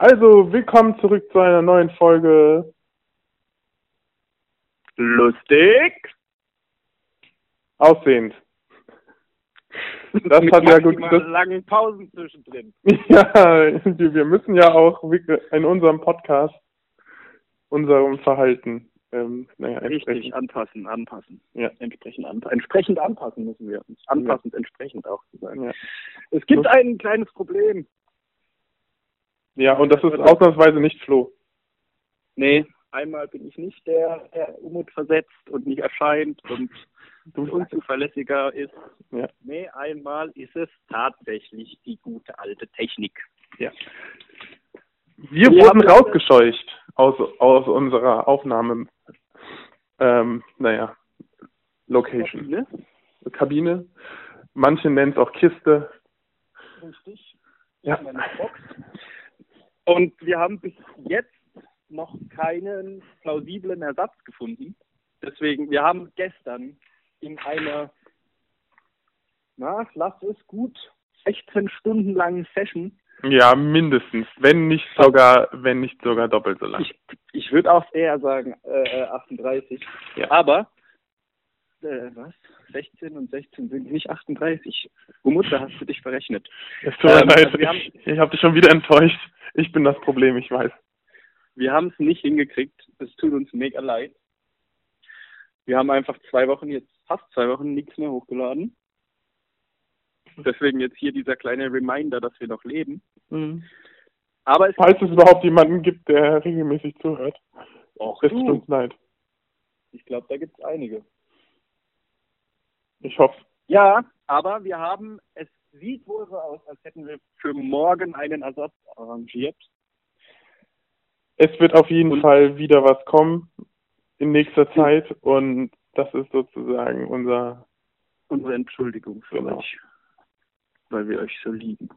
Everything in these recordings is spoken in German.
Also, willkommen zurück zu einer neuen Folge. Lustig. Aussehend. Das hat ja gut. Das, langen Pausen zwischendrin. Ja, wir müssen ja auch in unserem Podcast unserem Verhalten ähm, naja, Richtig, anpassen, anpassen. Ja. Entsprechend, anpa entsprechend anpassen müssen wir. Anpassend, ja. entsprechend auch zu sein. Ja. Es gibt ein kleines Problem. Ja, und das ist ausnahmsweise nicht Flo. Nee, einmal bin ich nicht der, der Umut versetzt und nicht erscheint und unzuverlässiger ist. Ja. Nee, einmal ist es tatsächlich die gute alte Technik. Ja. Wir, wir wurden rausgescheucht aus, aus unserer Aufnahme, ähm, naja, Location. Kabine. Kabine. Manche nennen es auch Kiste. Richtig. Ja. Und wir haben bis jetzt noch keinen plausiblen Ersatz gefunden. Deswegen, wir haben gestern in einer, na, lass es gut, 16 Stunden langen Session. Ja, mindestens, wenn nicht sogar, wenn nicht sogar doppelt so lang. Ich, ich würde auch eher sagen äh, 38. Ja. Aber äh, was? 16 und 16 sind nicht 38. Mutter, hast du dich verrechnet. Es tut mir ähm, leid, also ich habe dich schon wieder enttäuscht. Ich bin das Problem, ich weiß. Wir haben es nicht hingekriegt. Es tut uns mega leid. Wir haben einfach zwei Wochen, jetzt fast zwei Wochen, nichts mehr hochgeladen. Deswegen jetzt hier dieser kleine Reminder, dass wir noch leben. Mhm. Aber es Falls es überhaupt jemanden gibt, der regelmäßig zuhört. Och, es tut uns leid. Ich glaube, da gibt es einige. Ich hoffe. Ja, aber wir haben, es sieht wohl so aus, als hätten wir für morgen einen Ersatz arrangiert. Es wird auf jeden und Fall wieder was kommen in nächster Zeit und das ist sozusagen unser unsere Entschuldigung für genau. euch, weil wir euch so lieben.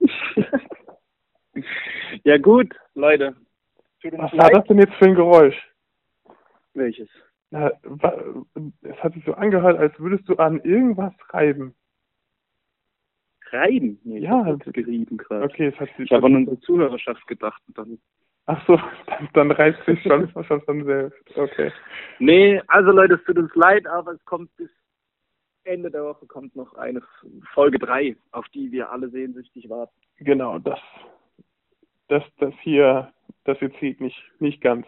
ja gut, Leute. Was war das denn jetzt für ein Geräusch? Welches? Na, es hat sich so angehört, als würdest du an irgendwas reiben. Reiben? Nee, ja, hat gerieben gerade. Okay, es hat sich. Ich habe an unsere Zuhörerschaft gedacht und dann. Ach so, dann, dann reißt sich schon, schon von selbst. Okay. Nee, also Leute, es tut uns leid, aber es kommt bis Ende der Woche kommt noch eine Folge 3, auf die wir alle sehnsüchtig warten. Genau, das, das, das hier, das hier zählt nicht, nicht ganz.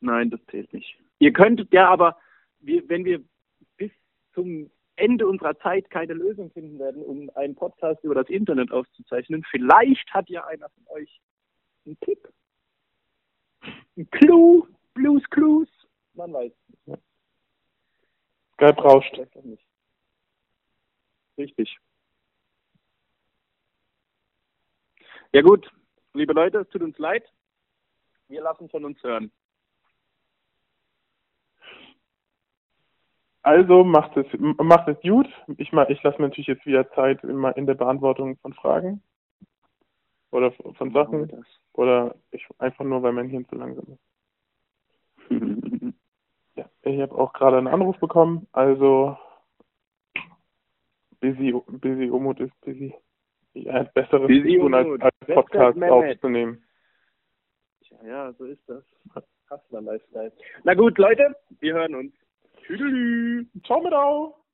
Nein, das zählt nicht. Ihr könntet ja aber, wir, wenn wir bis zum Ende unserer Zeit keine Lösung finden werden, um einen Podcast über das Internet aufzuzeichnen, vielleicht hat ja einer von euch einen Tipp. Ein Clue, Blues Clues, man weiß nicht. Ja. Skype rauscht. Nicht. Richtig. Ja gut, liebe Leute, es tut uns leid. Wir lassen von uns hören. Also macht es, macht es gut. Ich, ich lasse mir natürlich jetzt wieder Zeit in, in der Beantwortung von Fragen oder von Sachen oder ich einfach nur, weil mein Hirn zu langsam ist. ja, ich habe auch gerade einen Anruf bekommen, also busy, busy Umut ist busy. Er hat besseres busy tun, als, als Podcast aufzunehmen. Ja, so ist das. Hustler Lifestyle. Na gut, Leute, wir hören uns. Tüdelü. Ciao.